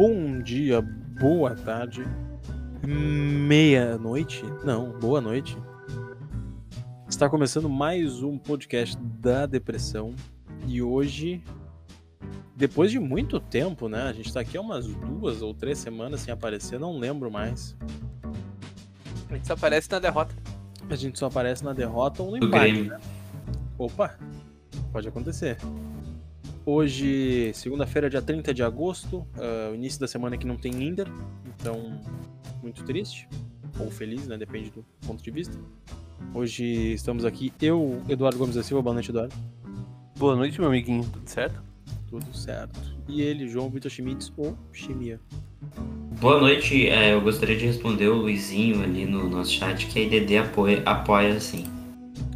bom dia, boa tarde, meia-noite. Não, boa noite. Está começando mais um podcast da depressão e hoje, depois de muito tempo, né? A gente está aqui há umas duas ou três semanas sem aparecer, não lembro mais. A gente só aparece na derrota. A gente só aparece na derrota ou no empate, né? Opa, pode acontecer. Hoje, segunda-feira, dia 30 de agosto, o início da semana que não tem Inder, então muito triste, ou feliz, né? Depende do ponto de vista. Hoje estamos aqui, eu, Eduardo Gomes da Silva, boa noite, Eduardo. Boa noite, meu amiguinho. Tudo certo? Tudo certo. E ele, João Vitor Schmitz, ou Chimia. Boa noite, é, eu gostaria de responder o Luizinho ali no nosso chat que a IDD apoia, apoia sim.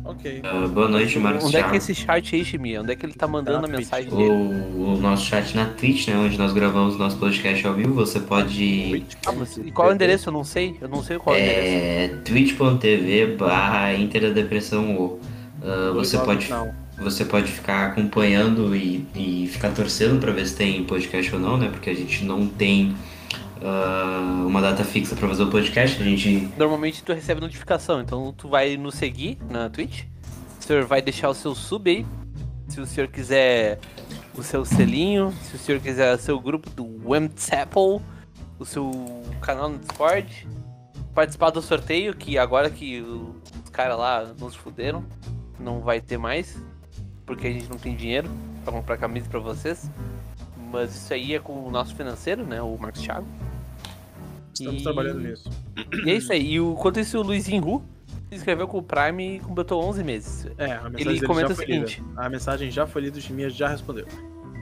Ok. Ah, boa noite, Marcos Onde é que é esse chat aí, Chimia? Onde é que ele tá mandando Tá a na mensagem dele? O, o nosso chat na Twitch, né, onde nós gravamos nosso podcast ao vivo, você pode... Ah, mas e qual é o endereço? Eu não sei. Eu não sei qual é o endereço. É twitch.tv barra Inter da Depressão ou ah, você pode final. você pode ficar acompanhando e, e ficar torcendo pra ver se tem podcast ou não, né? Porque a gente não tem ah, uma data fixa pra fazer o podcast. A gente Normalmente tu recebe notificação, então tu vai nos seguir na Twitch. O senhor vai deixar o seu sub aí. Se o senhor quiser o seu selinho, se o senhor quiser o seu grupo do Wemtzapple, o seu canal no Discord, participar do sorteio, que agora que os caras lá nos fuderam, não vai ter mais, porque a gente não tem dinheiro pra comprar camisa pra vocês. Mas isso aí é com o nosso financeiro, né? O Marcos Thiago. Estamos E- trabalhando nisso. E é isso aí. E o, quanto isso, o Luizinho Ru se inscreveu com o Prime e completou 11 meses. É, a mensagem Ele comenta já o seguinte. lida. A mensagem já foi lida, o Chimia já respondeu.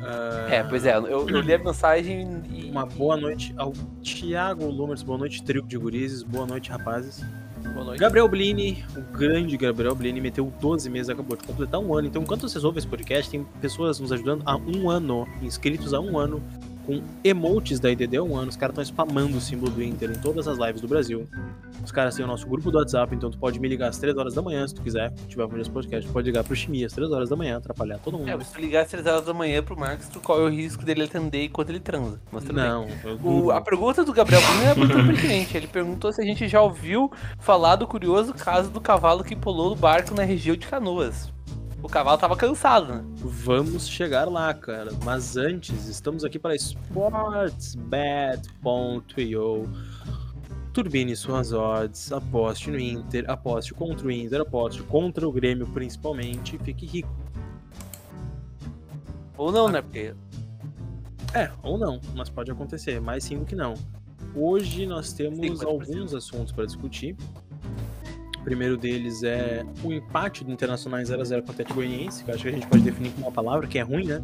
Ah, É, pois é, eu, eu li a mensagem e. Uma boa noite ao Thiago Lumers, boa noite, trio de gurizes, boa noite, rapazes. Boa noite. Gabriel Blini, o grande Gabriel Blini, meteu 12 meses, acabou de completar um ano. Então, enquanto vocês ouvem esse podcast, tem pessoas nos ajudando há um ano, inscritos há um ano, com emotes da IDD há um ano. Os caras estão spamando o símbolo do Inter em todas as lives do Brasil. Os caras têm o nosso grupo do WhatsApp, então tu pode me ligar às 3 horas da manhã, se tu quiser, se tiver ouvindo esse podcast, tu pode ligar pro Chimia às 3 horas da manhã, atrapalhar todo mundo. É, se tu ligar às 3 horas da manhã pro Marcos, tu corre o risco dele atender enquanto ele transa. Mas tudo. Não, eu O- a pergunta do Gabriel Bruno é muito pertinente. Ele perguntou se a gente já ouviu falar do curioso caso do cavalo que pulou do barco na região de Canoas. O cavalo tava cansado, né? Vamos chegar lá, cara. Mas antes, estamos aqui para sportsbet.io. Turbine suas odds, aposte no Inter, aposte contra o Inter, aposte contra o Grêmio principalmente, fique rico. Ou não, né? Porque É, ou não, mas pode acontecer, mais sim do que não. Hoje nós temos 50%. alguns assuntos para discutir. O primeiro deles é o empate do Internacional em 0x0 com o Atlético Goianiense, que eu acho que a gente pode definir com uma palavra, que é ruim, né?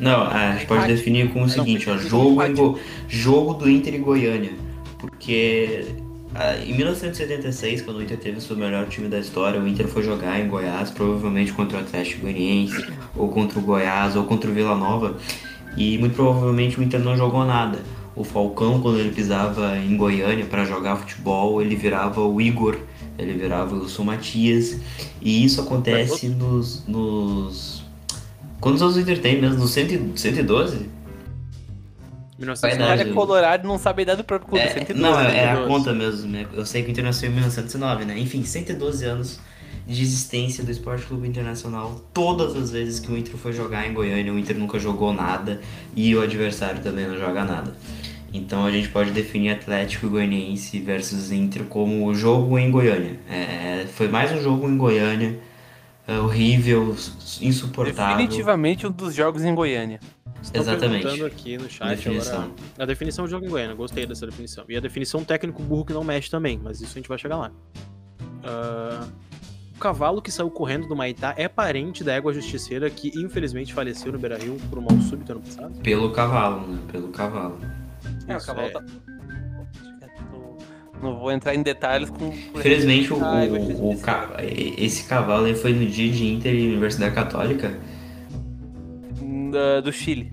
Não, a gente pode definir como o Não, seguinte, ó, jogo, em Go- jogo do Inter e Goiânia. Porque ah, em 1976, quando o Inter teve o seu melhor time da história, o Inter foi jogar em Goiás, provavelmente contra o Atlético Goianiense, ou contra o Goiás, ou contra o Vila Nova, e muito provavelmente o Inter não jogou nada. O Falcão, quando ele pisava em Goiânia para jogar futebol, ele virava o Igor, ele virava o Wilson Matias, e isso acontece nos, nos Quantos anos o Inter tem mesmo? No 100 e- 112? o 1990. Verdade. é colorado e não sabe a idade do próprio clube. É, 112, não, é, é a 112. conta mesmo, né? Eu sei que o Inter nasceu em 1909, né? Enfim, 112 anos de existência do Esporte Clube Internacional. Todas as vezes que o Inter foi jogar em Goiânia, o Inter nunca jogou nada e o adversário também não joga nada. Então a gente pode definir Atlético Goianiense versus Inter como o jogo em Goiânia. É, foi mais um jogo em Goiânia, é, horrível, insuportável. Definitivamente um dos jogos em Goiânia. Estão Exatamente. perguntando aqui no chat Definição. agora a definição de jogo em Goiânia. Gostei dessa definição. E a definição técnico burro que não mexe também, mas isso a gente vai chegar lá. Ah, o cavalo que saiu correndo do Maitá é parente da égua justiceira que infelizmente faleceu no Beira-Rio por um mal súbito ano passado? Pelo cavalo, né? Pelo cavalo. É, o cavalo é. tá. Não vou entrar em detalhes com. Infelizmente, o, Ah, o, o ca- esse cavalo ele foi no dia de Inter e Universidade Católica. Da- do Chile.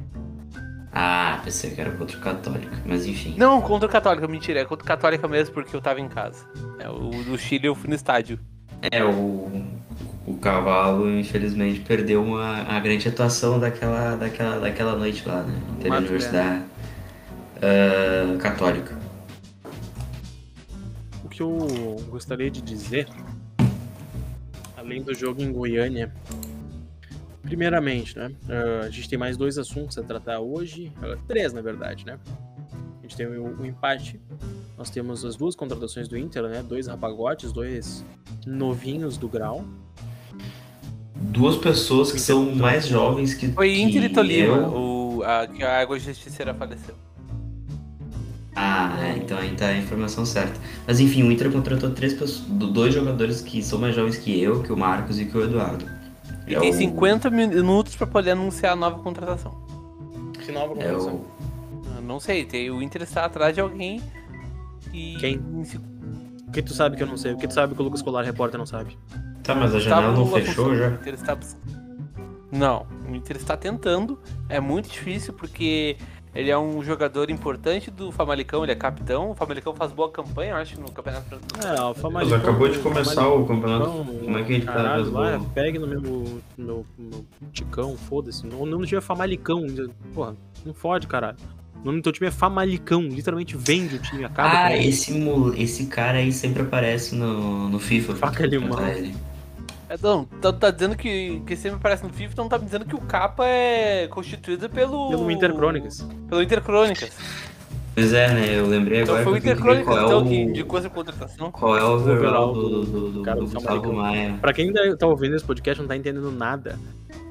Ah, pensei que era contra o Católica, mas enfim. Não, contra o Católica, mentira, é contra o Católica mesmo porque eu tava em casa. É, o do Chile eu fui no estádio. É, o, o cavalo, infelizmente, perdeu uma, a grande atuação daquela, daquela, daquela noite lá, né? Inter Universidade. Ah, Católica. O que eu gostaria de dizer, além do jogo em Goiânia, primeiramente, né? ah, a gente tem mais dois assuntos a tratar hoje, ah, três na verdade, né? A gente tem o, o empate, nós temos as duas contratações do Inter, né? Dois rapagotes, dois novinhos do grau. Duas pessoas que são mais jovens que. Foi Inter e Tolima, eu. o, a, que a Água Justiceira faleceu. Ah, é, então aí tá a informação certa. Mas enfim, o Inter contratou três pessoas, do- dois jogadores que são mais jovens que eu, que o Marcos e que o Eduardo. E É tem o- 50 minutos pra poder anunciar a nova contratação. Que nova É contratação. o. Eu não sei, tem, o Inter está atrás de alguém e. Quem? O que tu sabe que eu não sei? O que tu sabe que o Lucas Colar, repórter, não sabe? Tá, mas a janela não fechou já? O Inter está... Não, o Inter está tentando. É muito difícil porque ele é um jogador importante do Famalicão, ele é capitão. O Famalicão faz boa campanha, eu acho, no Campeonato Brasileiro. É, o Mas Famalicão... acabou de começar o campeonato. Como é que ele tá caralho, vai, gol? pegue no meu, no meu, meu ticão, foda-se. O nome do time é Famalicão. Porra, não fode, caralho. O nome do teu time é Famalicão. Literalmente vende o time, acaba Ah, esse, esse cara aí sempre aparece no, no FIFA. Faca limão. Ele. É, não, tá, tá dizendo que, que sempre aparece no FIFA, então tá me dizendo que o capa é constituído pelo. Pelo Inter Crônicas. Pelo Inter Crônicas. Pois é, né? Eu lembrei Então agora foi o que eu Inter tenho que ver Crônicas qual é então, o, que indicou essa contratação. qual é o overall do, do- do, do, cara do Gustavo. Maia. Pra quem ainda tá ouvindo esse podcast e não tá entendendo nada,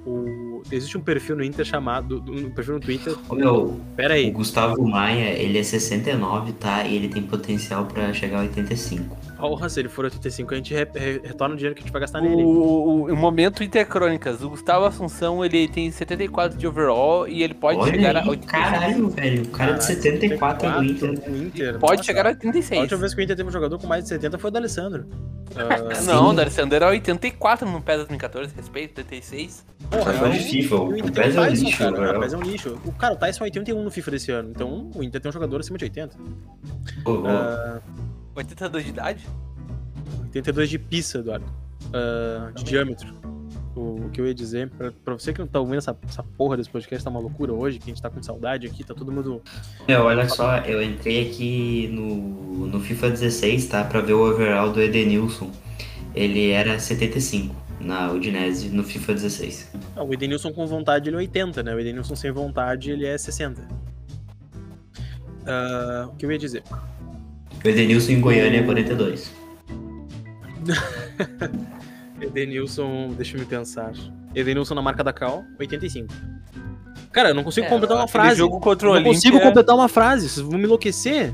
o... existe um perfil no Inter chamado. Um perfil no Twitter. Ô, meu, Pera o aí. Gustavo Maia, ele é 69, tá? E ele tem potencial pra chegar a 85. Porra, se ele for 85, a gente re- re- retorna o dinheiro que a gente vai gastar O, nele. o, o momento Inter Crônicas, o Gustavo Assunção ele tem 74 de overall e ele pode Olha chegar aí, a 86. caralho, velho. O cara de 74 do Inter. no Inter. Pode Nossa, chegar a A 86. última vez que o Inter teve um jogador com mais de 70 foi o D'Alessandro. Sim. Não, o D'Alessandro era 84 no PES 2014, respeito, 86. porra, é o- FIFA, o o Inter PES tem é um lixo, cara. O PES é um lixo. O cara, o Tyson é 81 no FIFA desse ano. Então o Inter tem um jogador acima de 80. Ô, ô, Ah, 82 de idade? 82 de pista, Eduardo. Ah, de diâmetro. O, o que eu ia dizer, pra, pra você que não tá ouvindo essa, essa porra desse podcast, tá uma loucura hoje, que a gente tá com saudade aqui, tá todo mundo. Meu, olha só, eu entrei aqui no, no FIFA 16, tá? Pra ver o overall do Edenilson. Ele era 75 na Udinese no FIFA 16. Ah, o Edenilson com vontade ele é 80, né? O Edenilson sem vontade ele é 60. Ah, o que eu ia dizer? O Edenilson em Goiânia é 42. Edenilson, deixa eu me pensar. Edenilson na marca da Cal, 85. Cara, eu não consigo É, completar uma frase. jogo contra o Eu não consigo completar uma frase, vocês vão me enlouquecer.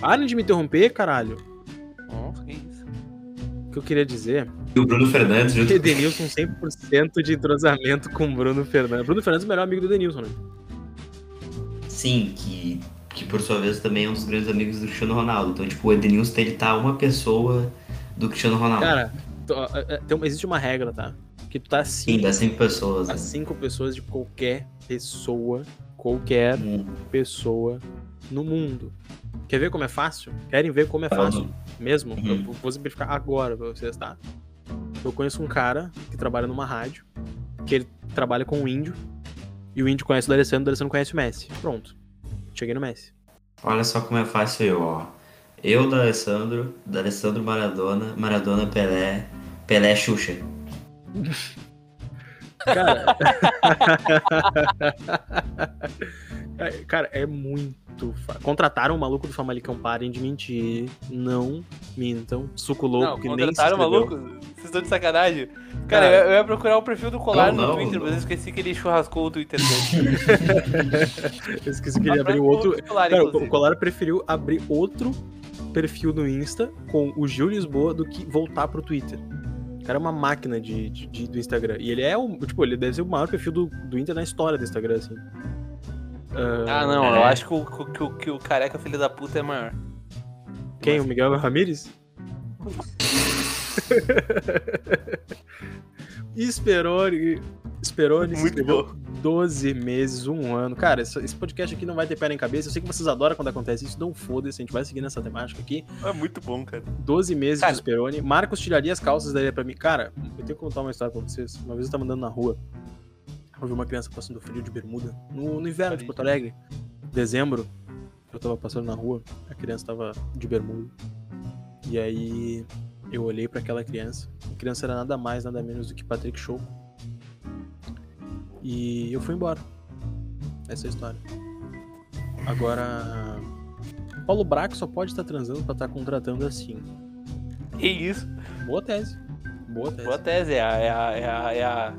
Parem de me interromper, caralho. Nossa, que isso. O que eu queria dizer E o Bruno Fernandes junto Edenilson 100% de entrosamento com o Bruno Fernandes. Bruno Fernandes é o melhor amigo do Edenilson, né? Sim, que, que por sua vez também é um dos grandes amigos do Cristiano Ronaldo. Então, tipo, o Edenilson ele tá uma pessoa do Cristiano Ronaldo. Cara, uma- existe uma regra, tá? Que tu tá Sim, cinco, dá cinco pessoas. a Né? cinco pessoas de qualquer pessoa, qualquer Hum, pessoa no mundo. Quer ver como é fácil? Querem ver como é fácil mesmo? Uhum. Eu vou simplificar agora pra vocês, tá? Eu conheço um cara que trabalha numa rádio, que ele trabalha com um índio, e o índio conhece o D'Alessandro, o D'Alessandro conhece o Messi. Pronto. Cheguei no Messi. Olha só como é fácil eu, ó. Eu, da Alessandro, da Alessandro Maradona, Maradona Pelé, Pelé Xuxa. Cara. É, Cara, é muito. Fa... Contrataram o maluco do Famalicão, parem de mentir. Não mintam. Suco louco, Não, que nem se contrataram o maluco? Vocês estão de sacanagem. Cara, Cara. eu, eu ia procurar o perfil do Colar Não, no não, Twitter, não. mas eu esqueci que ele churrascou o Twitter dele. Eu esqueci que ele abriu outro. Colar, Cara, o Colar preferiu abrir outro perfil no Insta com o Gil Lisboa do que voltar pro Twitter. O cara é uma máquina de, de- de- do Instagram. E ele é o. Tipo, ele deve ser o maior perfil do, do Inter na história do Instagram, assim. Ah, não, eu acho que o, que, o, que o careca filho da puta é maior. Quem? O Miguel Ramírez? Esperone. Esperone Muito escreveu 12 meses, um ano. Cara, esse, podcast aqui não vai ter pé nem cabeça. Eu sei que vocês adoram quando acontece isso. Não foda-se, a gente vai seguir nessa temática aqui. É muito bom, cara. 12 meses Cara. de Esperone. Marcos tiraria as calças daí pra mim. Cara, eu tenho que contar uma história pra vocês. Uma vez eu tava andando na rua. Eu vi uma criança passando frio de bermuda. No, no inverno de Porto Alegre. dezembro, eu tava passando na rua, a criança tava de bermuda. E aí eu olhei pra aquela criança. A criança era nada mais, nada menos do que Patrick Show. E eu fui embora. Essa é a história. Agora, Paulo Braco só pode estar transando pra estar contratando assim. Que isso? Boa tese. Boa tese. Boa tese. É a, é a, é a, é a,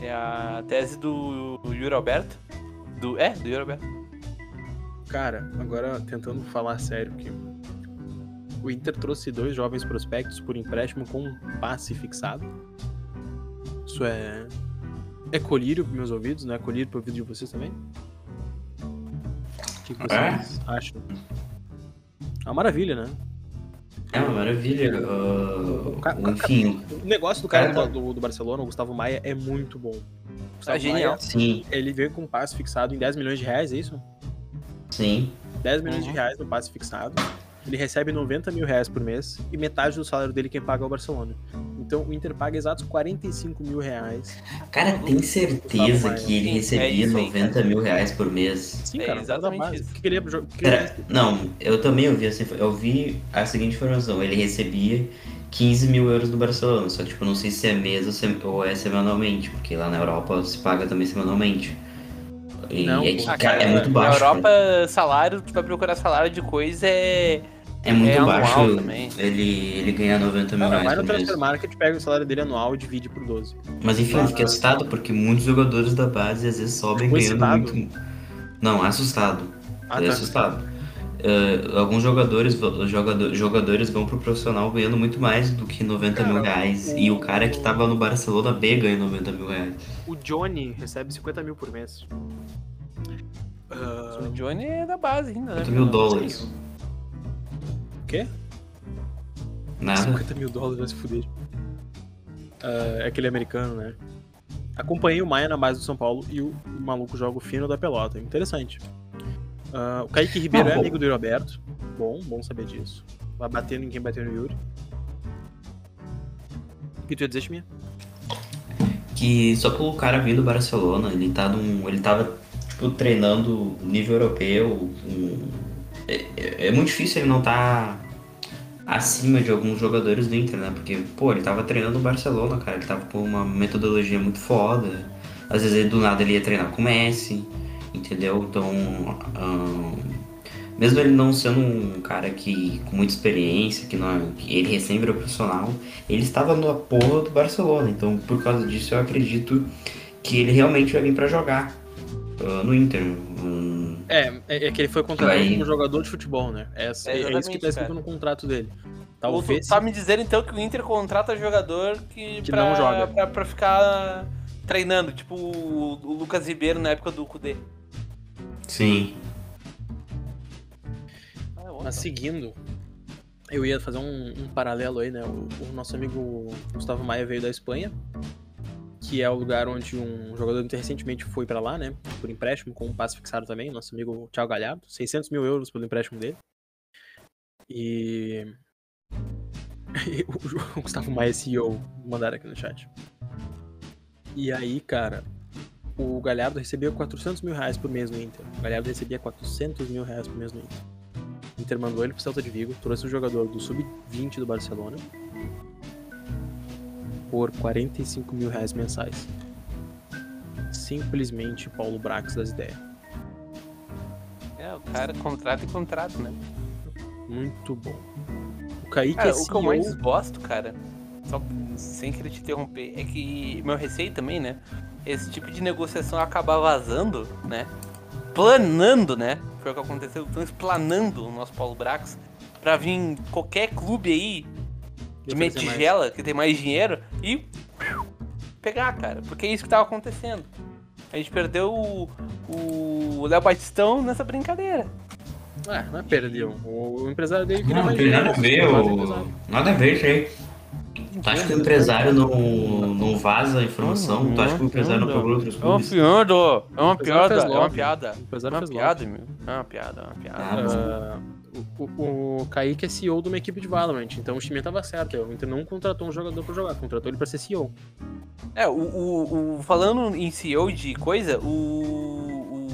é a tese do Yuri Alberto. Do, é, do Yuri Alberto. Cara, agora tentando falar sério aqui. O Inter trouxe dois jovens prospectos por empréstimo com um passe fixado. Isso é. É colírio pros meus ouvidos, não é colírio pro ouvido de vocês também? O que, que vocês acham? É uma maravilha, né? É uma maravilha. Uh, O enfim, O negócio do cara Cara, do, do Barcelona, o Gustavo Maia, é muito bom. O Gustavo É genial. Maia, sim, ele veio com um passe fixado em 10 milhões de reais, é isso? sim. 10 milhões de Uhum. reais no passe fixado. Ele recebe 90 mil reais por mês e metade do salário dele quem paga é o Barcelona. Então o Inter paga exatos 45 mil reais. Cara, tem certeza que ele é recebia isso aí, 90 mil reais por mês? Sim, É cara, da exatamente isso. Ele não, eu também ouvi info- Eu vi a seguinte informação. Ele recebia 15 mil euros do Barcelona. Só que, tipo, não sei se é mês ou, se- ou é semanalmente. Porque lá na Europa se paga também semanalmente. E Não, é, que, cara, é muito baixo. Na cara. Europa, salário, tu vai procurar salário de coisa é. É muito é baixo também. ele, ele ganhar 90 mil reais no por mês. Transfer Market, pega o salário dele anual e divide por 12. Mas enfim, eu fiquei assustado porque muitos jogadores da base às vezes sobem Ficou ganhando excitado? muito. Não, assustado. Ah, Fiquei tá. assustado. Eh, alguns jogadores, jogador, jogadores vão pro profissional ganhando muito mais do que 90 mil Cara, reais. o- E o cara que tava no Barcelona B ganha 90 mil reais. O Johnny recebe 50 mil por mês. Ah, O Johnny é da base ainda, né? 50 mil dólares. Quê? Nada. 50 mil dólares vai se fuder. Ah, é aquele americano, né? Acompanhei o Maia na base do São Paulo e o, maluco joga o fino da pelota. Interessante. Ah, o Kaique Ribeiro Ah, é amigo do Roberto. Bom, bom saber disso. Vai batendo em quem bateu no Yuri. O que tu ia dizer, Chiminha? Que só pelo cara vir do Barcelona, ele tá num. Ele tava, tipo, treinando nível europeu. um- é, é- é muito difícil ele não tá acima de alguns jogadores do Inter, né? Porque, pô, ele tava treinando no Barcelona, cara. Ele tava com uma metodologia muito foda. Às vezes do nada ele ia treinar com o Messi, entendeu? Então. ahn, mesmo ele não sendo um cara que com muita experiência, que, não, é- que ele recém virou profissional, ele estava na porra do Barcelona. Então, por causa disso, eu acredito que ele realmente vai vir pra jogar ah, no Inter. Hum, É, é, é que ele foi contratado Aí- como jogador de futebol, né? É, é isso que tá escrito cara. no contrato dele. Ou tu Talvez. tá me dizendo então que o Inter contrata jogador que, Que pra, não joga. Pra, pra ficar treinando, tipo o, o Lucas Ribeiro na época do Kudê. sim. Ah, outra. Mas seguindo, eu ia fazer um, um paralelo aí, né? O, o nosso amigo Gustavo Maia veio da Espanha, que é o lugar onde um jogador do Inter recentemente foi pra lá, né? Por empréstimo, com um passe fixado também, nosso amigo Thiago Galhardo, 600 mil euros pelo empréstimo dele. E. o, Gustavo Maia CEO, mandaram aqui no chat. E aí, cara, o Galhardo recebia 400 mil reais por mês no Inter. O Galhardo recebia 400 mil reais por mês no Inter. O Inter mandou ele pro Celta de Vigo, trouxe um jogador do Sub-20 do Barcelona por 45 mil reais mensais. Simplesmente Paulo Brax das ideias. É, o cara contrata e contrata, né? Muito bom. O Kaique Cara, é o que eu CEO. mais gosto, cara, só sem querer te interromper, é que meu receio também, né? Esse tipo de negociação acabar vazando, né? Planando, né? Foi o que aconteceu. Estão explanando o nosso Paulo Brax pra vir qualquer clube aí de meia oferecer mais. tigela que tem mais dinheiro e pegar, cara. Porque é isso que tava acontecendo. A gente perdeu o- o Léo Batistão nessa brincadeira. Ah, não é perdeu. O, o empresário dele queria Não, mais tem dinheiro, nada a ver, o nada a ver isso aí. Tu acha que o empresário não, não vaza a informação? Tu acha que o empresário não procura outros É uma clubes? piada, é uma piada, é uma piada. O É empresário uma fez piada, meu. É uma piada, é uma piada. O, o, o Kaique é CEO de uma equipe de Valorant, então o time tava certo. O Inter não contratou um jogador pra jogar, contratou ele pra ser CEO. É, o, o, o- falando em CEO de coisa, o,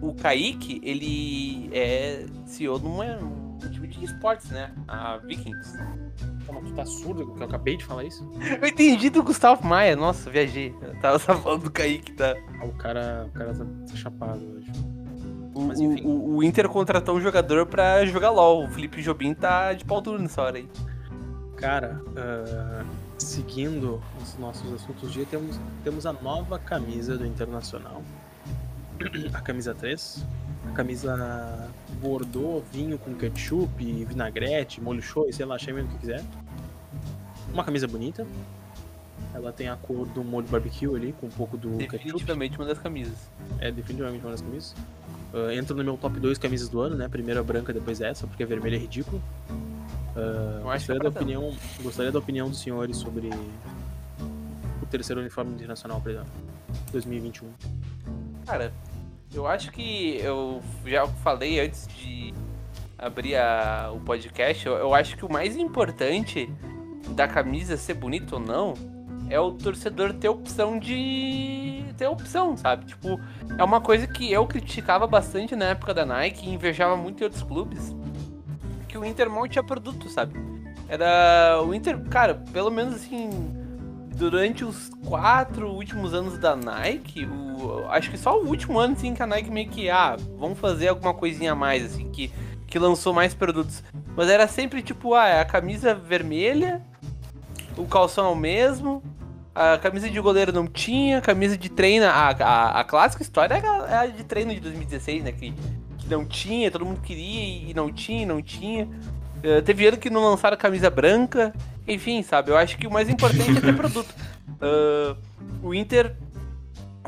o, o, Kaique, ele é CEO de uma- um time de esportes, né? A Vikings. Calma, tu tá surdo? Que eu acabei de falar isso? Eu entendi do Gustavo Maia. Nossa, viajei. Eu tava só falando do Kaique, tá? Ah, o cara, o cara tá, tá chapado hoje. O, Mas enfim. o- o Inter contratou um jogador pra jogar LOL. O Felipe Jobim tá de pau duro nessa hora aí. Cara, ah, seguindo os nossos assuntos do dia, temos, temos a nova camisa do Internacional. A camisa 3. A camisa Bordeaux, vinho com ketchup, vinagrete, molho show, sei lá, chame o que quiser. Uma camisa bonita. Ela tem a cor do molho barbecue ali, com um pouco do ketchup. Definitivamente uma das camisas. É definitivamente uma das camisas. Entra no meu top 2 camisas do ano, né? Primeiro a branca, depois essa, porque a vermelha é ridículo. Eu acho que é gostaria, da opinião, gostaria da opinião dos senhores sobre o terceiro uniforme internacional para 2021. Cara, eu acho que eu já falei antes de abrir a- o podcast, eu, eu acho que o mais importante da camisa ser bonita ou não é o torcedor ter opção de. ter opção, sabe? Tipo, é uma coisa que eu criticava bastante na época da Nike e invejava muito em outros clubes. Que o Inter mal tinha produto, sabe? Era. O Inter, cara, pelo menos assim. Durante os quatro últimos anos da Nike, o, acho que só o último ano assim que a Nike meio que, ah, vamos fazer alguma coisinha a mais, assim, que, que lançou mais produtos. Mas era sempre tipo, ah, é a camisa vermelha, o calção é o mesmo, a camisa de goleiro não tinha, a camisa de treino, a, a, a clássica história é a, é a de treino de 2016, né? Que, que não tinha, todo mundo queria e não tinha, e não tinha. Eh, teve ano que não lançaram camisa branca, enfim, sabe? Eu acho que o mais importante é ter produto. Ah, o Inter.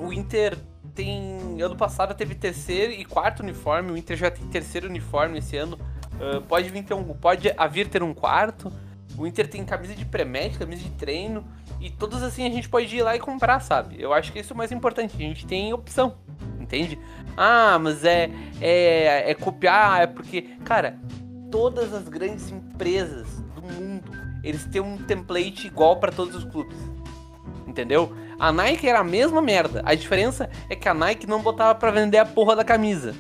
O Inter tem. Ano passado teve terceiro e quarto uniforme, o Inter já tem terceiro uniforme esse ano. Ah, pode vir ter um. Pode vir ter um quarto. O Inter tem camisa de pré-match, camisa de treino. E todas assim a gente pode ir lá e comprar, sabe? Eu acho que isso é o mais importante. A gente tem opção, entende? Ah, mas é. É, é copiar, é porque. Cara, todas as grandes empresas do mundo, eles têm um template igual pra todos os clubes. Entendeu? A Nike era a mesma merda. A diferença é que a Nike não botava pra vender a porra da camisa.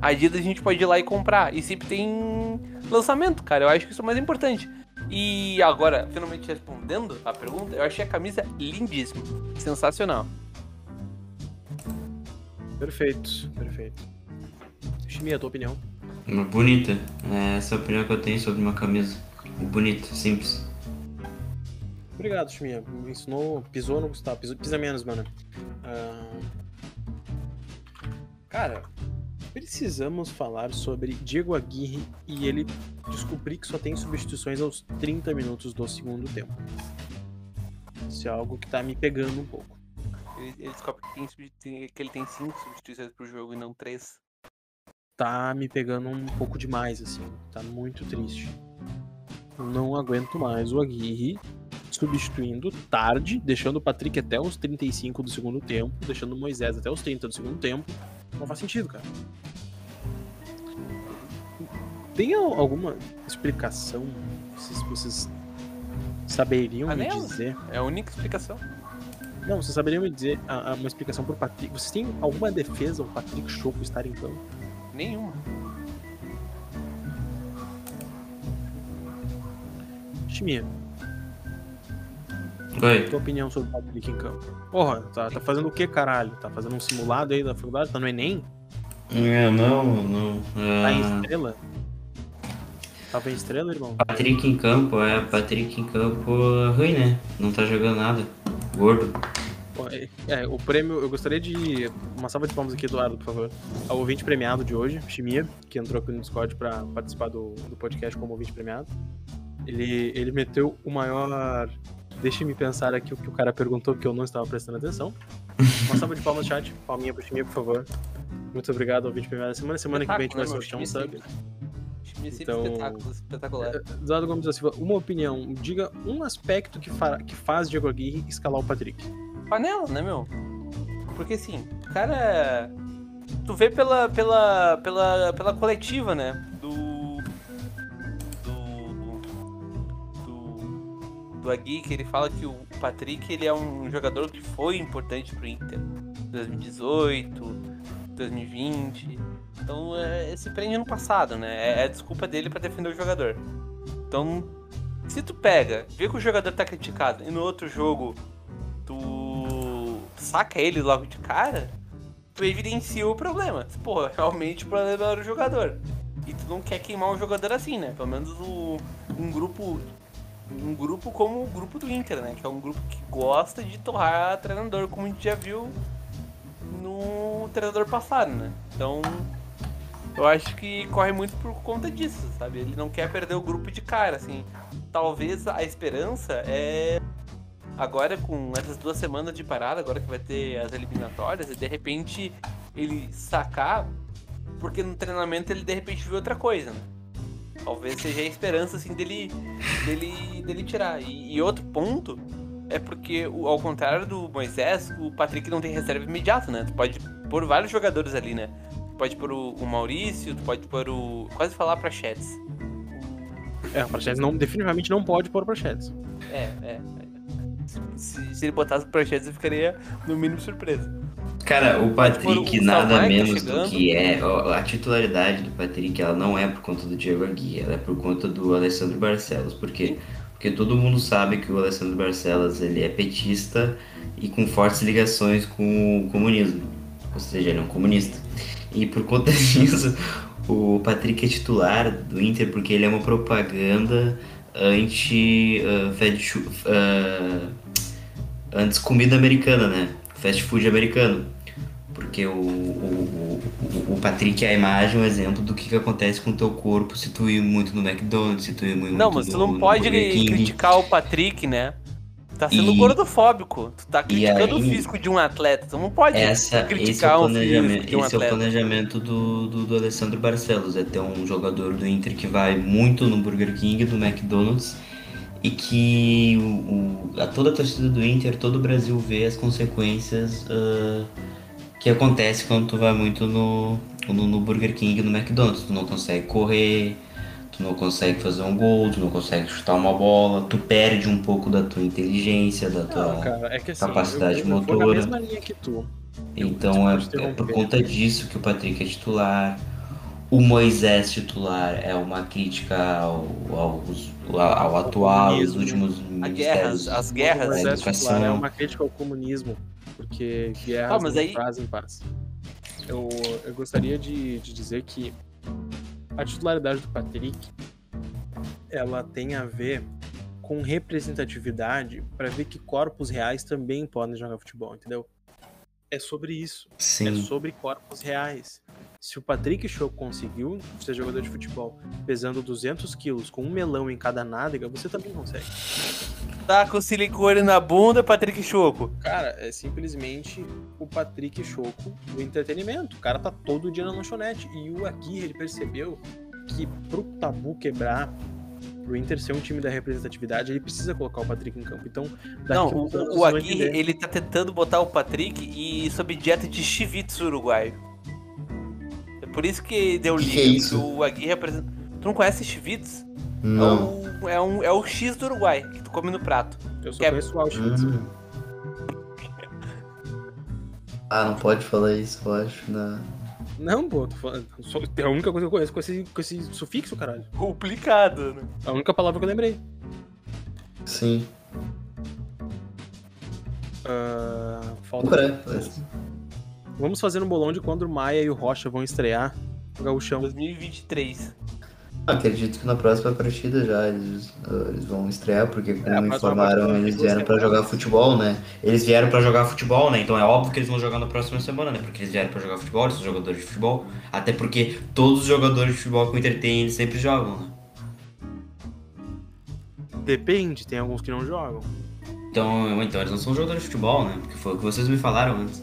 A Adidas a gente pode ir lá e comprar. E sempre tem lançamento, cara. Eu acho que isso é o mais importante. E agora, finalmente respondendo a pergunta, eu achei a camisa lindíssima. Sensacional. Perfeito, perfeito. Shimi, a tua opinião? Bonita. É essa a opinião que eu tenho sobre uma camisa. Bonita, simples. Obrigado, Shimi. Me ensinou, pisou no Gustavo. Pisou, pisa menos, mano. Ah, Cara, precisamos falar sobre Diego Aguirre e ele descobrir que só tem substituições aos 30 minutos do segundo tempo. Isso é algo que tá me pegando um pouco. Ele, ele descobre que, tem que ele tem cinco substituições pro jogo e não três. Tá me pegando um pouco demais, assim. Tá muito triste. Não aguento mais o Aguirre substituindo tarde, deixando o Patrick até os 35 do segundo tempo, deixando o Moisés até os 30 do segundo tempo. Não faz sentido, cara. Tem al- alguma explicação? Vocês, vocês saberiam me Anel? dizer? É a única explicação. Não, vocês saberiam me dizer a- a- uma explicação pro Patrick? Vocês têm alguma defesa ao Patrick Choco estar em campo? Nenhuma. Chimia, Oi. tua opinião sobre o Patrick em campo? Porra, tá, tá fazendo o que, caralho? Tá fazendo um simulado aí da faculdade? Tá no Enem? É, não, não. Tá em Ah, estrela? Tava em estrela, irmão? Patrick em campo, é, Patrick em campo ruim, né? Não tá jogando nada. Gordo. É, é, o prêmio, eu gostaria de. Uma salva de palmas aqui, Eduardo, por favor. Ao ouvinte premiado de hoje, Chimia, que entrou aqui no Discord pra participar do, do podcast como ouvinte premiado. Ele, ele meteu o maior. Deixa-me pensar aqui o que o cara perguntou, que eu não estava prestando atenção. Uma salva de palmas no chat, palminha pro Chimia, por favor. Muito obrigado ao ouvinte da semana. Semana que vem a gente vai né, sortear um meu? sub. Então- espetacular. Eduardo Gomes da Silva, uma opinião. Diga um aspecto que, fa que faz Diego Aguirre escalar o Patrick. Panela, né, meu? Porque assim, o cara. Tu vê pela, pela, pela, pela coletiva, né? Do. Agui, que ele fala que o Patrick ele é um jogador que foi importante pro Inter. 2018, 2020. Então é, se prende no passado, né? É, é desculpa dele pra defender o jogador. Então, se tu pega, vê que o jogador tá criticado e no outro jogo tu saca ele logo de cara, tu evidencia o problema. Pô, realmente o problema era o jogador. E tu não quer queimar um jogador assim, né? Pelo menos o, um grupo. Um grupo como o grupo do Inter, né? Que é um grupo que gosta de torrar treinador, como a gente já viu no treinador passado, né? Então, eu acho que corre muito por conta disso, sabe? Ele não quer perder o grupo de cara, assim. Talvez a esperança é agora com essas duas semanas de parada, agora que vai ter as eliminatórias, e de repente ele sacar, porque no treinamento ele de repente viu outra coisa, né? Talvez seja a esperança assim dele dele, dele tirar. E, e outro ponto é porque, ao contrário do Moisés, o Patrick não tem reserva imediata, né? Tu pode pôr vários jogadores ali, né? Tu pode pôr o, o Maurício, tu pode pôr o. Quase falar pra Chats. É, o Prachetes não, definitivamente não pode pôr o Prachetes. É, é. Se, se ele botasse o Prachetes, eu ficaria no mínimo surpreso. Cara, o Patrick o nada tá menos do chegando. que é. A titularidade do Patrick, ela não é por conta do Diego Agui, ela é por conta do Alessandro Barcelos. Por quê? Porque todo mundo sabe que o Alessandro Barcelos ele é petista e com fortes ligações com o comunismo. Ou seja, ele é um comunista. E por conta disso, o Patrick é titular do Inter porque ele é uma propaganda anti fast fu- ah, antes comida americana, né? Fast food americano. Porque o, o, o, o Patrick é a imagem, um exemplo do que, que acontece com o teu corpo se tu ir muito no McDonald's, se tu ir muito Não, mas tu não pode criticar o Patrick, né? Tá sendo E- gordofóbico. Tu tá criticando aí- o físico de um atleta. Tu não pode Essa, esse é criticar o um físico de um esse é o planejamento do, do, do Alessandro Barcelos, é ter um jogador do Inter que vai muito no Burger King, do McDonald's, e que o, o- a toda a torcida do Inter, todo o Brasil vê as consequências ah, que acontece quando tu vai muito no, no, no Burger King, no McDonald's. Tu não consegue correr, tu não consegue fazer um gol, tu não consegue chutar uma bola, tu perde um pouco da tua inteligência, da tua... Não, cara, é que assim, capacidade eu, eu, motora. Então é, é por conta disso que o Patrick é titular. O Moisés titular é uma crítica ao, ao, ao, ao atual, os comunismo. últimos A guerras, ministérios. as guerras. Mas da é educação. titular, é uma crítica ao comunismo, porque guerras Ah, mas não aí- trazem paz. Eu, eu gostaria de, de dizer que a titularidade do Patrick ela tem a ver com representatividade para ver que corpos reais também podem jogar futebol, entendeu? É sobre isso. É Sim, sobre corpos reais. Se o Patrick Show conseguiu ser jogador de futebol pesando 200 quilos com um melão em cada nádega, você também consegue. Tá com silicone na bunda, Patrick Choco. Cara, é simplesmente o Patrick Choco do entretenimento. O cara tá todo dia na lanchonete. E o Aguirre, ele percebeu que pro tabu quebrar, pro Inter ser um time da representatividade, ele precisa colocar o Patrick em campo. Então, daqui Não, o, o vão Aguirre, ele tá tentando botar o Patrick e sob dieta de chivito uruguaio. É por isso que deu Que liga. que é isso? O Aguirre apresenta... Tu não conhece chivitos? não. É, o, é, um, é o X do Uruguai, que tu come no prato. Eu só que é- o Auschwitz. Hum. Ah, não pode falar isso, eu acho. Não. Não, pô, tô falando. É a única coisa que eu conheço com esse, com esse sufixo, caralho. Complicado, né? A única palavra que eu lembrei. Sim. Ah, falta. Ora, Vamos fazer um bolão de quando o Maia e o Rocha vão estrear o Gauchão. 2023. Acredito que na próxima partida já eles, uh, eles vão estrear, porque como É, informaram, eles vieram pra jogar futebol, né? Eles vieram pra jogar futebol, né? Então é óbvio que eles vão jogar na próxima semana, né? Porque eles vieram pra jogar futebol, eles são jogadores de futebol. Até porque todos os jogadores de futebol que o Inter tem, eles sempre jogam, né? Depende, tem alguns que não jogam. Então, então eles não são jogadores de futebol, né? Porque foi o que vocês me falaram antes.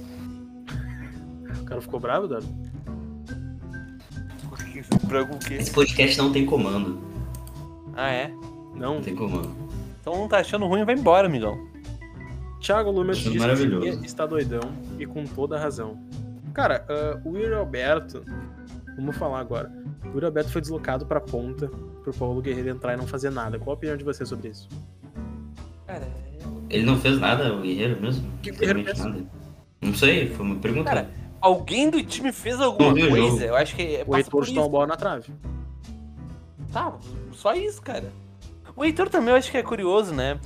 O cara ficou bravo, Dado? Branco o quê? Esse podcast não tem comando. Ah, é? Não. Não tem comando. Então não tá achando ruim, vai embora, amigão. Thiago Lumet diz que está doidão e com toda a razão. Cara, ah, o Yuri Alberto, vamos falar agora. O Yuri Alberto foi deslocado pra ponta pro Paulo Guerreiro entrar e não fazer nada. Qual a opinião de você sobre isso? Cara, Ele não fez nada, o Guerreiro mesmo? Que Guerreiro fez? nada. Não sei, foi uma pergunta. Cara, alguém do time fez alguma Não coisa? jogo. Eu acho que O Heitor por chutou uma bola na trave. Tá, só isso, cara. O Heitor também eu acho que é curioso, né?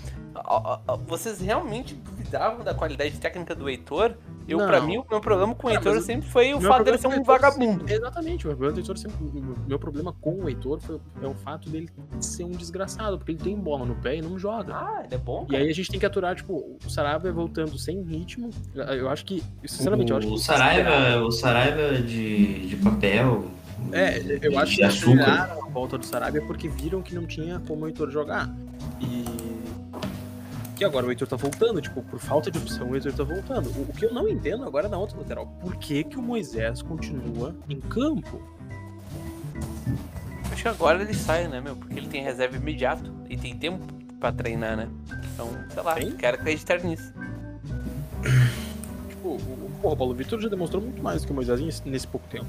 Vocês realmente duvidavam da qualidade técnica do Heitor? Eu, Não. pra mim, o meu problema com o Heitor o- sempre foi o Meu fato dele ser um o Heitor vagabundo. sempre- Exatamente, o problema do Heitor sempre. o Meu problema com o Heitor foi, é o fato dele ser um desgraçado, porque ele tem bola no pé e não joga. Ah, ele é bom, E cara. aí a gente tem que aturar, tipo, o Sarabia voltando sem ritmo. Eu acho que, sinceramente, eu acho que. o Saraiva, o Saraiva de, de papel. É, eu acho de que açúcar. a volta do Sarabia porque viram que não tinha como o Heitor jogar. E. Que agora o Heitor tá voltando, tipo, por falta de opção o Heitor tá voltando. O, o que eu não entendo agora é na outra lateral. Por que, que o Moisés continua em campo? Acho que agora ele sai, né, meu? Porque ele tem reserva imediato e tem tempo pra treinar, né? Então, sei lá, Tem? quero acreditar nisso. Tipo, o, porra, Paulo Vitor já demonstrou muito mais do que o Moisés nesse, nesse pouco tempo.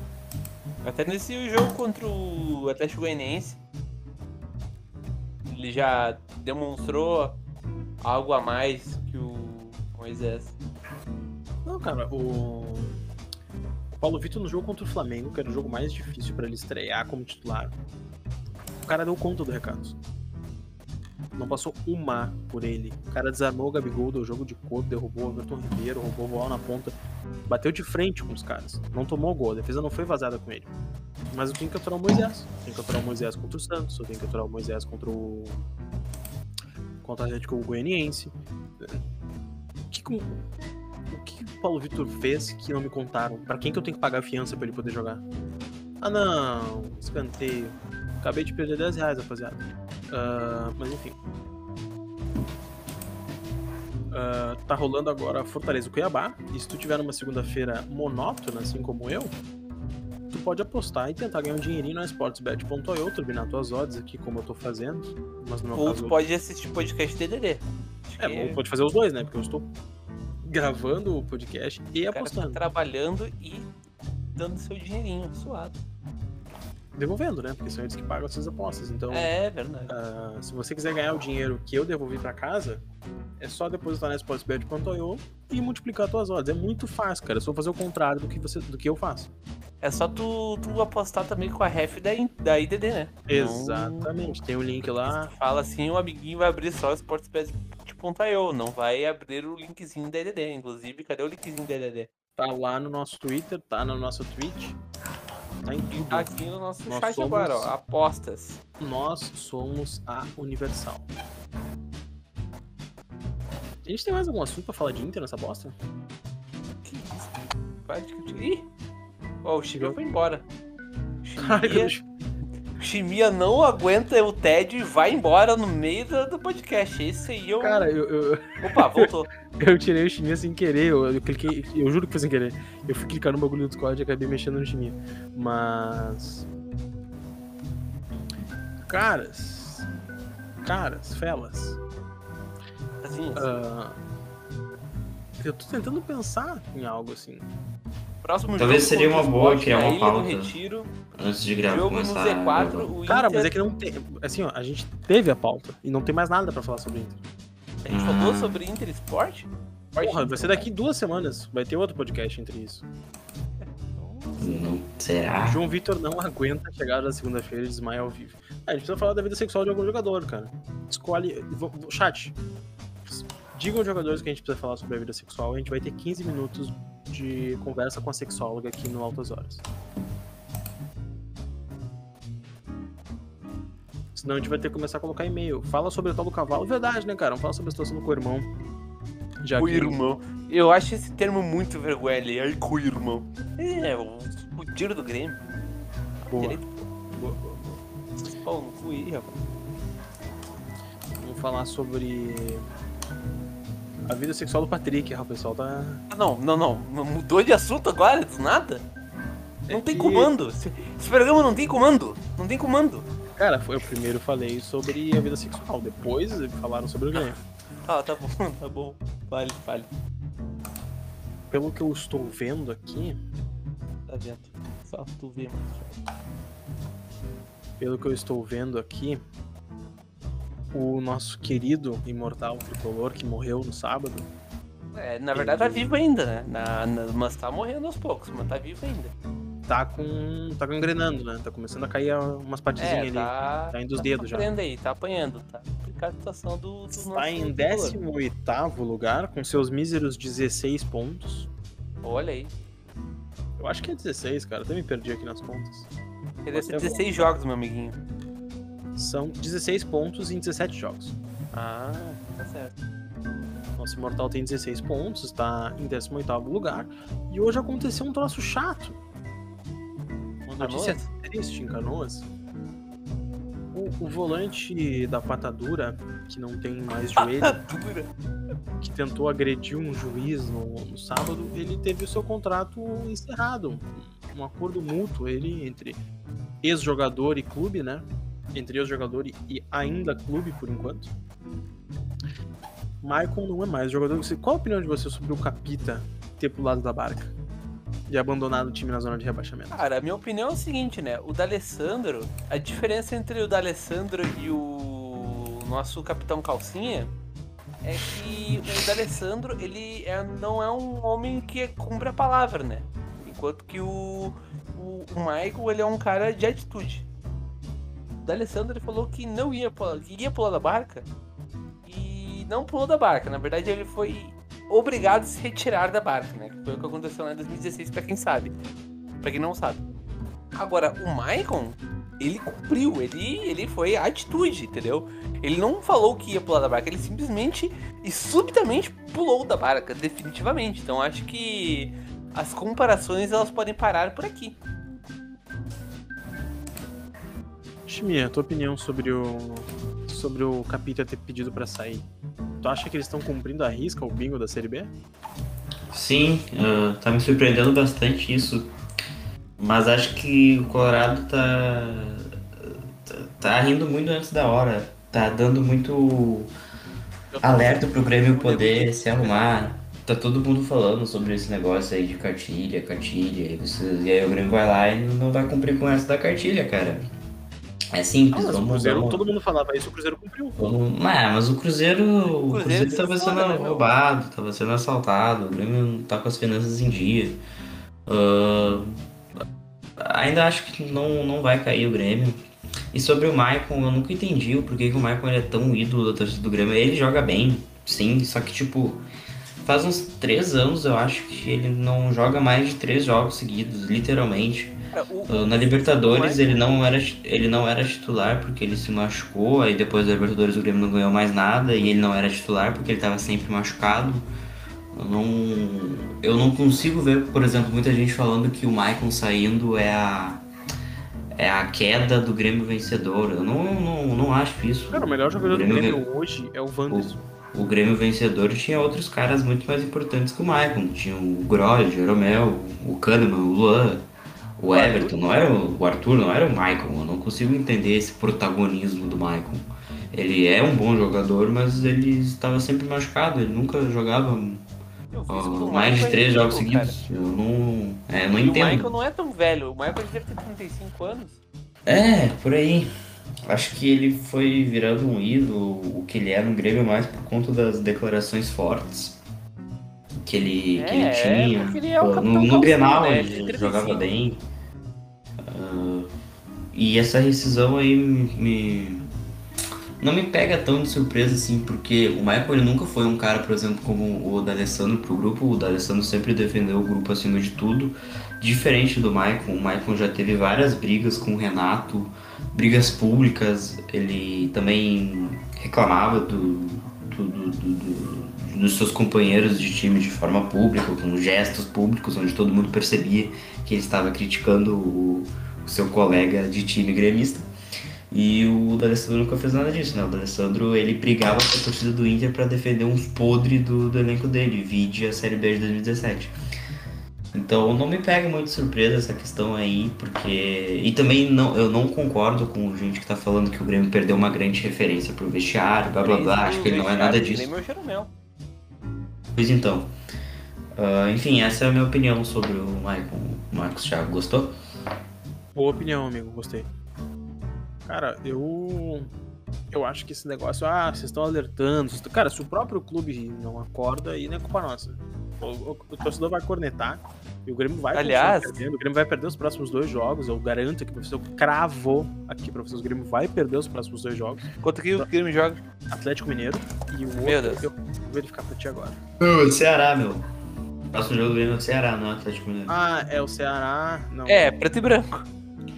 Até nesse jogo contra o Atlético Goianiense, ele já demonstrou algo a mais que o Moisés. Não, cara, o. O Paulo Vitor no jogo contra o Flamengo, que era o jogo mais difícil pra ele estrear como titular, o cara deu conta do recado. Não passou uma por ele. O cara desarmou o Gabigol, deu jogo de corpo, derrubou o Everton Ribeiro, roubou a bola na ponta, bateu de frente com os caras. Não tomou gol, a defesa não foi vazada com ele. Mas eu tenho que aturar o Moisés. Eu tenho que aturar o Moisés contra o Santos, eu tenho que aturar o Moisés contra o. contra o Atlético Goianiense. O que, o- que o Paulo Vitor fez que não me contaram? Pra quem que eu tenho que pagar a fiança pra ele poder jogar? Ah não, escanteio. Acabei de perder 10 reais, rapaziada. Ah, mas enfim. Ah, tá rolando agora Fortaleza Cuiabá. E se tu tiver numa segunda-feira monótona, assim como eu, tu pode apostar e tentar ganhar um dinheirinho na sportsbet.io, turbinar tuas odds aqui, como eu tô fazendo. Mas no meu Ou caso, tu pode assistir podcast DDD. É, que ou pode fazer os dois, né? Porque eu estou gravando o podcast e o tá apostando. trabalhando e dando seu dinheirinho suado. Devolvendo, né? Porque são eles que pagam as suas apostas. Então, É, verdade. ah, se você quiser ganhar o dinheiro que eu devolvi pra casa, é só depositar na sportsbet.io e multiplicar tuas odds. É muito fácil, cara. É só fazer o contrário do que, você, do que eu faço. É só tu, tu apostar também com a ref da, da IDD, né? Exatamente. Tem o link Não, lá. tu fala assim, o amiguinho vai abrir só sportsbet.io, não vai abrir o linkzinho da IDD. Inclusive, cadê o linkzinho da IDD? Tá lá no nosso Twitter, tá no nosso Twitch. Tá em tudo. Aqui no nosso Nós chat somos- agora, ó. Apostas. Nós somos a Universal. A gente tem mais algum assunto pra falar de Inter nessa bosta? Que isso? Vai discutir. Ih! Ó, o Chimia Eu- foi embora. Cara, Chimia, o Chimia não aguenta o TED e vai embora no meio do, do podcast. Esse aí eu. Cara, eu, eu, Opa, voltou. eu tirei o chiminha sem querer. Eu, eu cliquei. Eu juro que foi sem querer. Eu fui clicar no bagulho do Discord e acabei mexendo no chiminha. Mas. Caras. Caras, felas. Assim, ah, eu tô tentando pensar em algo assim. Próximo Talvez jogo seria uma boa criar na uma pauta. Retiro, Antes de gravar jogo no começar. Z4, o Cara, Inter... mas é que não tem. Assim, ó, a gente teve a pauta e não tem mais nada pra falar sobre Inter. A gente Uhum. falou sobre Inter Sport? Porra, vai ser daqui duas semanas. Vai ter outro podcast entre isso. Não, será? João Vitor não aguenta chegar na segunda-feira e desmaia ao vivo. Ah, a gente precisa falar da vida sexual de algum jogador, cara. Escolhe. Chat. Digam os jogadores que a gente precisa falar sobre a vida sexual. A gente vai ter 15 minutos de conversa com a sexóloga aqui no Altas Horas. Senão a gente vai ter que começar a colocar e-mail. Fala sobre o tal do cavalo. Verdade, né, cara? Vamos falar sobre a situação do co-irmão. Já O que- irmão. Eu acho esse termo muito vergonha ali. Ai, com o irmão. É, o, o tiro do Grêmio. Boa. Direito, Boa, boa, boa. pau no cu aí, rapaz. Vamos falar sobre a vida sexual do Patrick, o pessoal tá. Ah, Não, não, não. Mudou de assunto agora, do nada? Não É tem que- comando. Esse programa não tem comando. Não tem comando. Cara, foi eu primeiro falei sobre a vida sexual, depois falaram sobre o Grêmio. Tá, tá bom, tá bom. Vale, vale. Pelo que eu estou vendo aqui, Tá vendo? Só tu vê, mano. pelo que eu estou vendo aqui, o nosso querido imortal tricolor que morreu no sábado, É, na verdade tá vivo ainda, né? Na, na- mas tá morrendo aos poucos, mas tá vivo ainda. Tá com. tá engrenando, né? Tá começando a cair umas partezinhas É, ali. tá. Tá indo os tá dedos já. sofrendo aí, tá apanhando, tá complicada a situação do, do Está em tricolor. 18 lugar, com seus míseros 16 pontos. Olha aí. Eu acho que é 16, cara. Até me perdi aqui nas contas. Queria ser É bom. 16 jogos, meu amiguinho. São 16 pontos em 17 jogos. Ah, tá certo. Nosso Imortal tem 16 pontos, está em 18 lugar. E hoje aconteceu um troço chato. Uma notícia triste em Canoas. O, o volante da patadura, que não tem mais joelho, que tentou agredir um juiz no, no sábado, ele teve o seu contrato encerrado. Um acordo mútuo ele entre ex-jogador e clube, né? Entre ex-jogador e- e ainda clube por enquanto. Michael não é mais jogador. Qual a opinião de você sobre o Capita ter pulado da barca? E abandonado o time na zona de rebaixamento? Cara, a minha opinião é o seguinte, né? O D'Alessandro, a diferença entre o D'Alessandro e o nosso capitão Calcinha é que o D'Alessandro, ele é, não é um homem que cumpre a palavra, né? Enquanto que o, o, o Michael, ele é um cara de atitude. D'Alessandro, ele falou que não ia, pular- que ia pular da barca e não pulou da barca. Na verdade, ele foi obrigado a se retirar da barca, né? Que foi o que aconteceu lá em 2016, pra quem sabe. Pra quem não sabe. Agora, o Maicon, ele cumpriu, ele, ele foi a atitude, entendeu? Ele não falou que ia pular da barca, ele simplesmente e subitamente pulou da barca, definitivamente. Então acho que as comparações elas podem parar por aqui. Chimia, tua opinião sobre o sobre o Capita ter pedido pra sair? Tu acha que eles estão cumprindo a risca o bingo da Série B? Sim, ah, tá me surpreendendo bastante isso. Mas acho que o Colorado tá, tá. tá rindo muito antes da hora. Tá dando muito alerta pro Grêmio poder se arrumar. Tá todo mundo falando sobre esse negócio aí de cartilha, cartilha. E, e aí o Grêmio vai lá e não vai cumprir com essa da cartilha, cara. É Ah, simples, mas o Cruzeiro, vamos- todo mundo falava isso, o Cruzeiro cumpriu. Vamos- Ah, mas o Cruzeiro. O Cruzeiro Cruzeiro se tava foda, sendo né, roubado, tava sendo assaltado, o Grêmio não tá com as finanças em dia. Ah, ainda acho que não, não vai cair o Grêmio. E sobre o Maicon, eu nunca entendi o porquê que o Maicon ele é tão ídolo da torcida do Grêmio. Ele joga bem, sim, só que tipo. Faz uns três anos eu acho que ele não joga mais de três jogos seguidos, literalmente. O- Uh, Na Libertadores o ele não, era, ele não era titular porque ele se machucou, aí depois da Libertadores o Grêmio não ganhou mais nada e ele não era titular porque ele estava sempre machucado. Eu não, eu não consigo ver, por exemplo, muita gente falando que o Maicon saindo é a, é a queda do Grêmio vencedor. Eu não, não, não acho isso. Cara, o melhor jogador do Grêmio Grêmio hoje é o Wanderson. o Grêmio vencedor tinha outros caras muito mais importantes que o Maicon. Tinha o Groy, o Jeromel, o Kahneman, o Luan, o Everton, não era o, o Arthur, não era o Maicon. Eu não consigo entender esse protagonismo do Maicon. Ele é um bom jogador, mas ele estava sempre machucado, ele nunca jogava mais de Michael é três jogos seguidos. Eu não, é, não. E o Michael entendo. não é tão velho, o Michael deve ter 35 anos. É, por aí. Acho que ele foi virando um ídolo, o que ele é no Grêmio mais por conta das declarações fortes que ele, que ele É, tinha. porque ele é Pô, no, no Grenal né? ele Ele é jogava 35. bem. E essa rescisão aí me, não me pega tão de surpresa assim, porque o Michael ele nunca foi um cara, por exemplo, como o D'Alessandro pro grupo. O D'Alessandro sempre defendeu o grupo acima de tudo. Diferente do Michael, o Michael já teve várias brigas com o Renato, brigas públicas. Ele também reclamava do, do- do- do- do- dos seus companheiros de time de forma pública, com gestos públicos, onde todo mundo percebia que ele estava criticando o seu colega de time gremista. E o D'Alessandro nunca fez nada disso, né? O D'Alessandro, ele brigava com a torcida do Inter para defender uns podres do, do elenco dele, vide a Série B de 2017. Então não me pega muito de surpresa essa questão aí, porque. E também não, eu não concordo com gente que tá falando que o Grêmio perdeu uma grande referência pro vestiário, blá blá blá. Acho que ele não é nada disso. Jeromel. Pois então. Ah, enfim, essa é a minha opinião sobre o Maicon. Marcos Thiago, gostou? Boa opinião, amigo, gostei. Cara, eu. eu acho que esse negócio, ah, vocês estão alertando. Cara, se o próprio clube não acorda, aí não é culpa nossa. O, o- o torcedor vai cornetar e o Grêmio vai Aliás- perdendo. O Grêmio vai perder os próximos dois jogos. Eu garanto aqui pra você, eu cravo aqui vocês. O Grêmio vai perder os próximos dois jogos. Quanto que o Grêmio joga? Atlético Mineiro e o outro. Meu Deus. Eu vou verificar pra ti agora. O Ceará, meu. Próximo jogo do Grêmio é o Ceará, não é o Atlético Mineiro. Ah, é o Ceará. Não. É, preto e branco.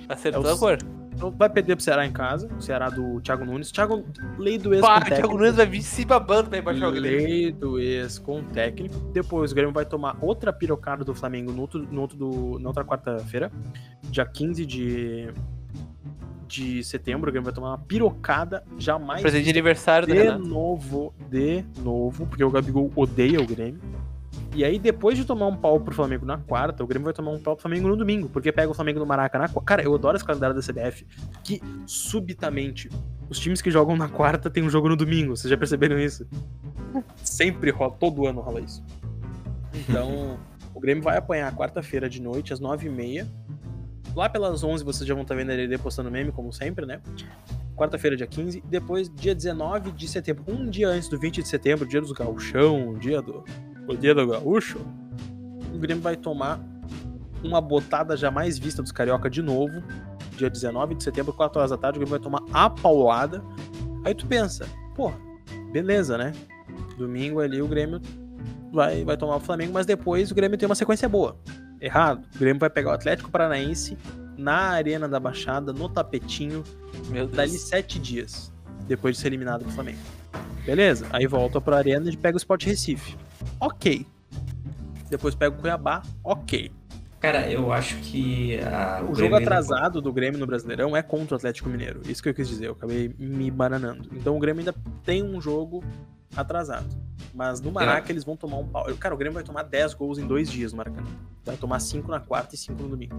Acertou É o- a cor. Então vai perder pro Ceará em casa. O Ceará do Thiago Nunes. Thiago, lei do ex Pá, com o Thiago. Nunes vai vir se babando pra ir baixar o Grêmio. Lei do ex com técnico. Depois o Grêmio vai tomar outra pirocada do Flamengo no outro, no outro do, na outra quarta-feira. Dia 15 de, de setembro. O Grêmio vai tomar uma pirocada jamais Presente de aniversário do de Renato. novo, de novo, porque o Gabigol odeia o Grêmio. E aí, depois de tomar um pau pro Flamengo na quarta, o Grêmio vai tomar um pau pro Flamengo no domingo, porque pega o Flamengo no Maracanã. Cara, eu adoro esse calendário da CBF, que subitamente os times que jogam na quarta tem um jogo no domingo. Vocês já perceberam isso? Sempre rola, todo ano rola isso. Então, o Grêmio vai apanhar quarta-feira de noite, às nove e meia. Lá pelas 11 vocês já vão estar vendo a LD postando meme, como sempre, né? quarta-feira, dia 15, depois dia 19 de setembro, um dia antes do 20 de setembro, dia dos gauchão, dia do o dia do gaúcho, o Grêmio vai tomar uma botada jamais vista dos carioca de novo, dia 19 de setembro, 4 horas da tarde, o Grêmio vai tomar a paulada. Aí tu pensa, pô, beleza, né? Domingo ali o Grêmio vai, vai tomar o Flamengo, mas depois o Grêmio tem uma sequência boa. Errado. O Grêmio vai pegar o Atlético Paranaense na Arena da Baixada, no tapetinho, Meu Deus. dali sete dias, depois de ser eliminado do Flamengo. Beleza? Aí volta pra Arena e pega o Sport Recife. Ok. Depois pega o Cuiabá. Ok. Cara, eu acho que a, O, jogo Grêmio ainda atrasado do Grêmio no Brasileirão é contra o Atlético Mineiro. Isso que eu quis dizer. Eu acabei me bananando. Então o Grêmio ainda tem um jogo atrasado. Mas no Maraca eles vão tomar um pau. Cara, o Grêmio vai tomar 10 gols em dois dias no Maracanã. Vai tomar 5 na quarta e 5 no domingo.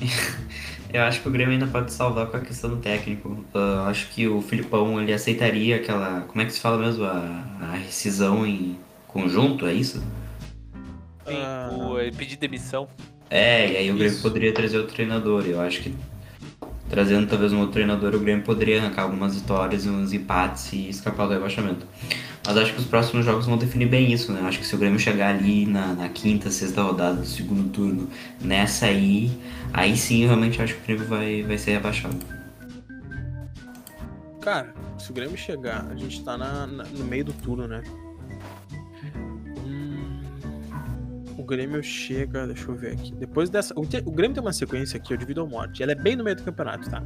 Eu acho que o Grêmio ainda pode salvar com a questão do técnico. Eu acho que o Filipão ele aceitaria aquela. Como é que se fala mesmo? A, a rescisão em conjunto, é isso? Sim, Ah. o, ele pediu demissão. É, e aí o Grêmio Isso. poderia trazer outro treinador. Eu acho que trazendo talvez um outro treinador, o Grêmio poderia arrancar algumas vitórias e uns empates e escapar do rebaixamento. Mas acho que os próximos jogos vão definir bem isso, né? Acho que se o Grêmio chegar ali na, na quinta, sexta rodada do segundo turno, nessa aí, aí sim eu realmente acho que o Grêmio vai, vai ser rebaixado. Cara, se o Grêmio chegar, a gente tá na- na- no meio do turno, né? Grêmio chega, deixa eu ver aqui. Depois dessa. O, o Grêmio tem uma sequência aqui, ó, de vida ou morte. Ela é bem no meio do campeonato, tá?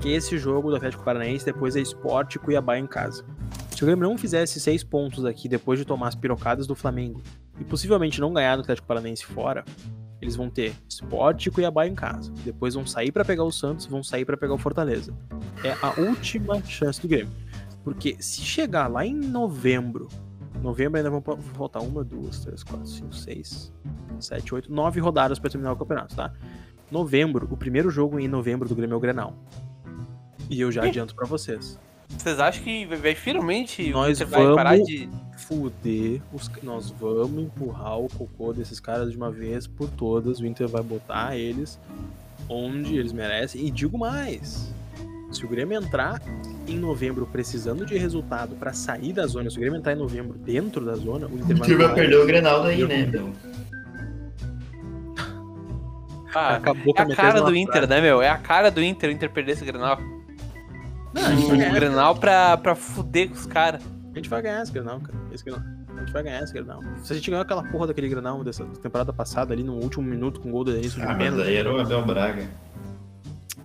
Que esse jogo do Atlético Paranaense, depois é Sport e Cuiabá em casa. Se o Grêmio não fizesse seis pontos aqui depois de tomar as pirocadas do Flamengo e possivelmente não ganhar do Atlético Paranaense fora, eles vão ter Sport e Cuiabá em casa. Depois vão sair pra pegar o Santos, vão sair pra pegar o Fortaleza. É a última chance do Grêmio. Porque se chegar lá em novembro, novembro ainda vão faltar uma, duas, três, quatro, cinco, seis, sete, oito, nove rodadas pra terminar o campeonato, tá? Novembro, o primeiro jogo em novembro do Grêmio é o Grenal. E eu já adianto pra vocês. Vocês acham que vai, finalmente Nós você vai vamos- parar de. Fuder, os, nós vamos empurrar o cocô desses caras de uma vez por todas. O Inter vai botar eles onde eles merecem. E digo mais: se o Grêmio entrar em novembro precisando de resultado pra sair da zona, se o Grêmio entrar em novembro dentro da zona, o Inter vai. vai perder o Grenal daí, Eu né, meu? Ah, Acabou com é a metade cara de do Inter, né, meu? É a cara do Inter o Inter perder esse Grenal. Não, O. Grenal pra, pra fuder com os caras. A gente vai ganhar esse Grenal, cara. Esse Grenal. A gente vai ganhar esse Grenal. Se a gente ganhar aquela porra daquele Grenal dessa temporada passada ali no último minuto com gol do Denilson de Ah, mas pênalti. aí era o Abel Braga.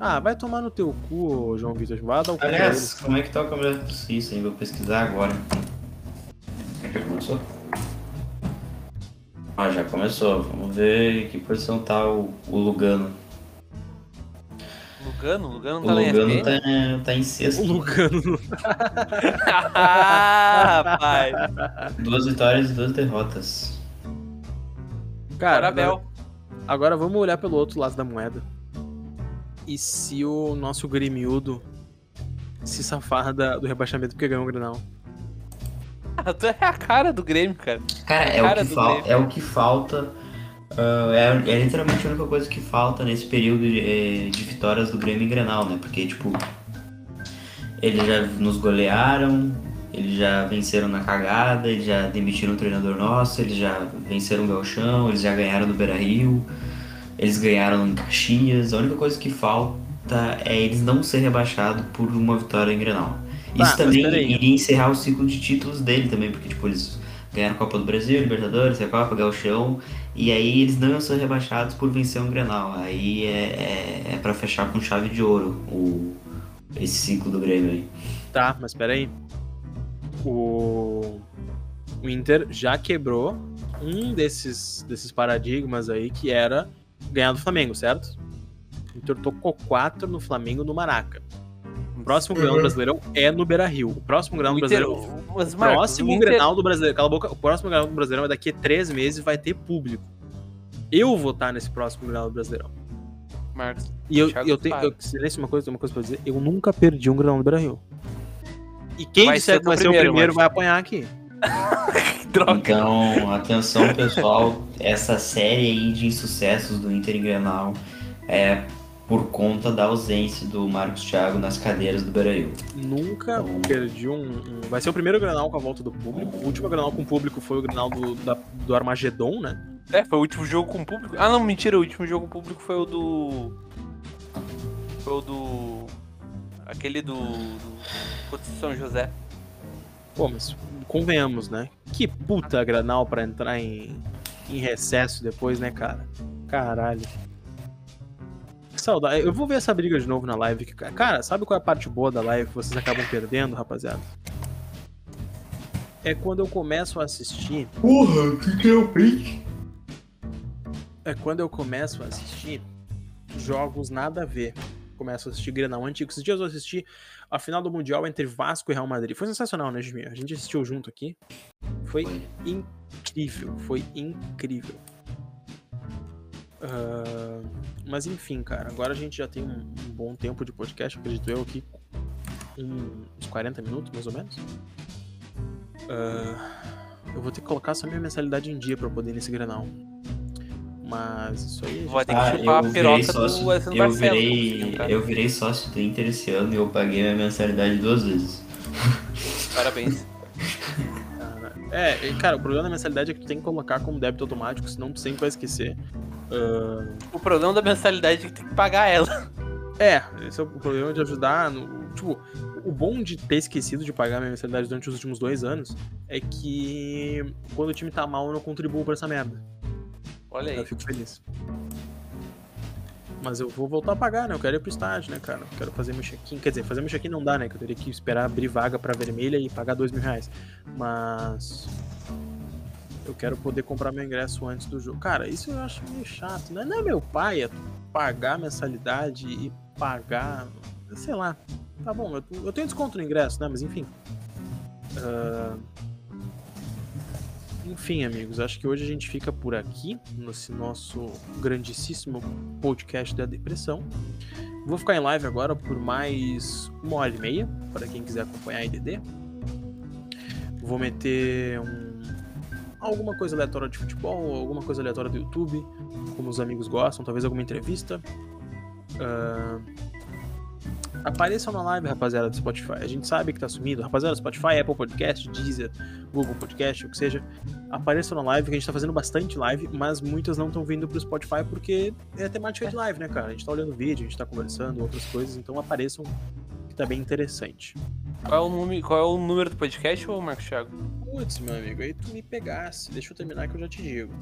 Ah, vai tomar no teu cu, ô, João Vitor. Vai dar o cu Aliás, como é que tá o campeonato suíço, hein? Vou pesquisar agora. Que já começou? Ah, já começou. Vamos ver em que posição tá o, o Lugano. Lugano? Lugano O tá na Lugano tá, tá em O sexto. Lugano. ah, rapaz. Duas vitórias e duas derrotas. Cara, Parabéns. agora, agora vamos olhar pelo outro lado da moeda. E se o nosso gremiudo se safar da- do rebaixamento porque ganhou o Grenal? Ah, tu é a cara do Grêmio, cara. Cara, é, Cara o, que do fal- Grêmio. é o que falta. ah, é, é literalmente a única coisa que falta nesse período de, eh, de vitórias do Grêmio em Grenal, né? Porque, tipo. eles já nos golearam, eles já venceram na cagada, eles já demitiram o treinador nosso, eles já venceram o Galchão, eles já ganharam no Beira Rio, eles ganharam em Caxias. A única coisa que falta é eles não ser rebaixados por uma vitória em Grenal. Tá, Isso mas também iria encerrar o ciclo de títulos dele também, porque tipo, eles ganharam a Copa do Brasil, Libertadores, a Copa, Galchão, e aí eles não iam ser rebaixados por vencer um Grenal. Aí é, é, é para fechar com chave de ouro o, esse ciclo do Grêmio aí. Tá, mas peraí. O... o Inter já quebrou um desses, desses paradigmas aí que era ganhar do Flamengo, certo? O Inter tocou 4 no Flamengo no Maraca. O próximo Grenal do Brasileirão é no Beira Rio. O próximo Grenal do Brasileirão. mas, O Marcos, próximo Inter- Grenal do Brasileiro. Cala a boca. O próximo Grenal do Brasileirão é daqui a três meses vai ter público. Eu vou estar nesse próximo Grenal do Brasileirão. Marcos, E eu, eu tenho. Eu, silêncio, uma coisa, uma coisa pra dizer. Eu nunca perdi um Grenal do Beira Rio. E quem Vai disser ser que vai ser o primeiro, primeiro vai apanhar aqui. droga. Então, atenção pessoal, essa série aí de insucessos do Inter e Grenal é por conta da ausência do Marcos Thiago nas cadeiras do Beira-Rio. Nunca Então- perdi um, um- Vai ser o primeiro Grenal com a volta do público. O último Grenal com público foi o Grenal do, da- do Armagedon, né? É, foi o último jogo com público. Ah, não, mentira, o último jogo com público foi o do. Foi o do. Aquele do. do... São José. Pô, mas convenhamos, né? Que puta Grenal pra entrar em, em recesso depois, né, cara? Caralho. Que saudade. Eu vou ver essa briga de novo na live. Cara, sabe qual é a parte boa da live que vocês acabam perdendo, rapaziada? É quando eu começo a assistir. Porra, o que, que é o print? É quando eu começo a assistir jogos nada a ver. Começo a assistir Grenal antigo. Esses dias eu assisti a final do Mundial entre Vasco e Real Madrid. Foi sensacional, né, Jimmy? A gente assistiu junto aqui. Foi incrível. Foi incrível. Ah, mas enfim, cara. Agora a gente já tem um, um bom tempo de podcast, acredito eu, aqui. Um- uns 40 minutos, mais ou menos. Ah, eu vou ter que colocar só minha mensalidade em dia pra poder ir nesse Grenal. Mas isso aí. Vai ter que Ah, chupar eu a virei piroca sócio, do Alessandro eu conseguir virei, entrar. eu virei sócio do Inter esse ano e eu paguei minha mensalidade duas vezes. Parabéns. É, cara, o problema da mensalidade é que tu tem que colocar como débito automático, senão tu sempre vai esquecer. Ah, O problema da mensalidade é que tem que pagar ela. é, esse é o problema de ajudar. No, tipo, o bom de ter esquecido de pagar minha mensalidade durante os últimos dois anos é que quando o time tá mal eu não contribuo pra essa merda. Olha Eu aí. fico feliz. Mas eu vou voltar a pagar, né? Eu quero ir pro estádio, né, cara? Eu quero fazer meu check-in. Quer dizer, fazer meu check-in não dá, né? Que eu teria que esperar abrir vaga pra vermelha e pagar dois mil reais. Mas. Eu quero poder comprar meu ingresso antes do jogo. Cara, isso eu acho meio chato, né? Não é meu pai, é pagar mensalidade e pagar. Sei lá. Tá bom, eu, eu tenho desconto no ingresso, né? Mas enfim. Ah, Enfim, amigos, acho que hoje a gente fica por aqui, nesse nosso grandíssimo podcast da depressão. Vou ficar em live agora por mais uma hora e meia, para quem quiser acompanhar a IDD. Vou meter um, alguma coisa aleatória de futebol, alguma coisa aleatória do YouTube, como os amigos gostam, talvez alguma entrevista. Ah, Apareçam na live, rapaziada, do Spotify. A gente sabe que tá sumido. Rapaziada, Spotify, Apple Podcast, Deezer, Google Podcast, o que seja. Apareçam na live, que a gente tá fazendo bastante live, mas muitas não estão vindo pro Spotify porque é a temática de live, né, cara? A gente tá olhando vídeo, a gente tá conversando, outras coisas, então apareçam, que tá bem interessante. Qual é o, nome, qual é o número do podcast, ô Marcos Thiago? Putz, meu amigo, aí tu me pegasse. Deixa eu terminar que eu já te digo.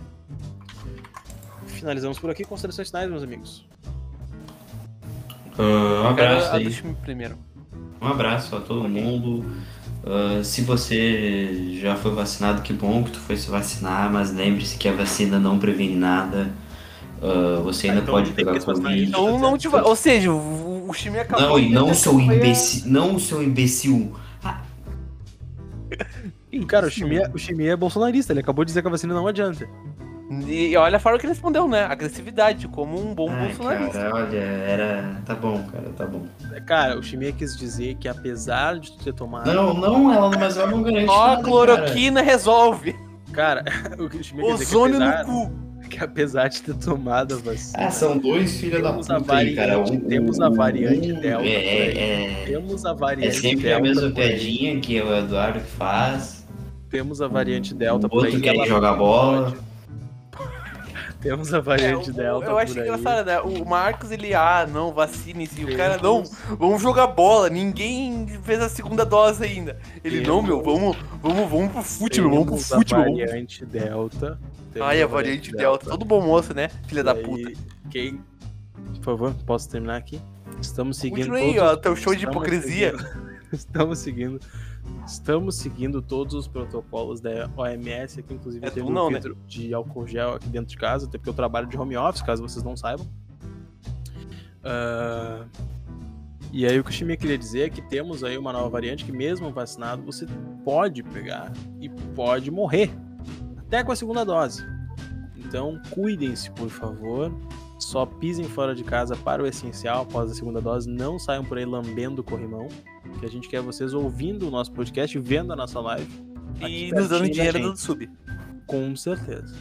Finalizamos por aqui. Considerações finais, meus amigos. Ah, um abraço a aí. primeiro. Um abraço a todo mundo. Ah, se você já foi vacinado, que bom que tu foi se vacinar, mas lembre-se que a vacina não previne nada. Ah, você ainda Ah, então pode pegar Covid. ainda. Então não te Ou seja, o, o time acabou. Não, e não seu imbecil. Não o seu imbecil. Cara, o Chimia, o Chimia é bolsonarista. Ele acabou de dizer que a vacina não adianta. E olha a forma que ele respondeu, né? Agressividade, como um bom Ai, bolsonarista. cara, olha, era. Tá bom, cara, tá bom. Cara, o Chimia quis dizer que apesar de tu ter tomado. Não, não, ela, mas ela não garante Ó, nada, a cloroquina resolve. Cara, o que o Chimia quis dizer que Ozônio apesar, no cu. que apesar de ter tomado a vacina, Ah, são dois filhos da Temos a puta aí, cara. variante- Um- temos a variante um- Delta É, é, é, temos a é variante sempre Delta. a mesma piadinha que o Eduardo que faz. Temos a variante Delta o outro quer jogar bola. Temos a É, variante o- Delta eu acho aí. engraçado, né? O Marcos, ele, ah, não, vacine-se. O cara, não, vamos jogar bola. Ninguém fez a segunda dose ainda. Ele, Temos- não, meu, vamos, vamos, vamos pro fute, meu, vamos pro Temos fute, a variante Delta. Temos Ai, a variante Delta. Todo bom moço, né? Filha da E aí, puta. Quem... Por favor, posso terminar aqui? Estamos seguindo Continua aí, todos- ó, teu show de hipocrisia. seguindo- Estamos seguindo... Estamos seguindo todos os protocolos da OMS aqui, inclusive É teve um não, né? filtro de álcool gel aqui dentro de casa, até porque eu trabalho de home office, caso vocês não saibam. Ah, E aí o que o Chimia queria dizer é que temos aí uma nova variante que mesmo vacinado você pode pegar e pode morrer. Até com a segunda dose. Então cuidem-se, por favor. Só pisem fora de casa para o essencial após a segunda dose. Não saiam por aí lambendo o corrimão. Que a gente quer vocês ouvindo o nosso podcast, vendo a nossa live. E nos dando dinheiro do sub. Com certeza.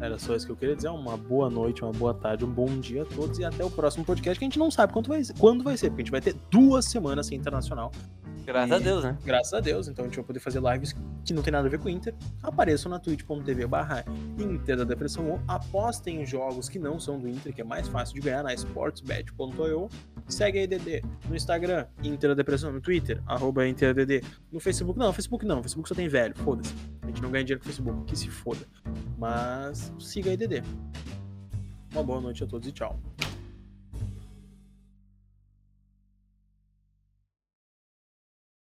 Era só isso que eu queria dizer. Uma boa noite, uma boa tarde, um bom dia a todos e até o próximo podcast que a gente não sabe quando vai ser, quando vai ser porque a gente vai ter duas semanas sem internacional. Graças E- a Deus, né? Graças a Deus, então a gente vai poder fazer lives que não tem nada a ver com o Inter. Apareçam na twitch.tv barra Inter da Depressão ou apostem em jogos que não são do Inter, que é mais fácil de ganhar na sportsbet.io. Segue a IDD no Instagram, Inter da Depressão, no Twitter, arroba InterDD. No Facebook, não, Facebook não, Facebook só tem velho, foda-se. A gente não ganha dinheiro com o Facebook, que se foda. Mas siga a IDD. Uma boa noite a todos e tchau.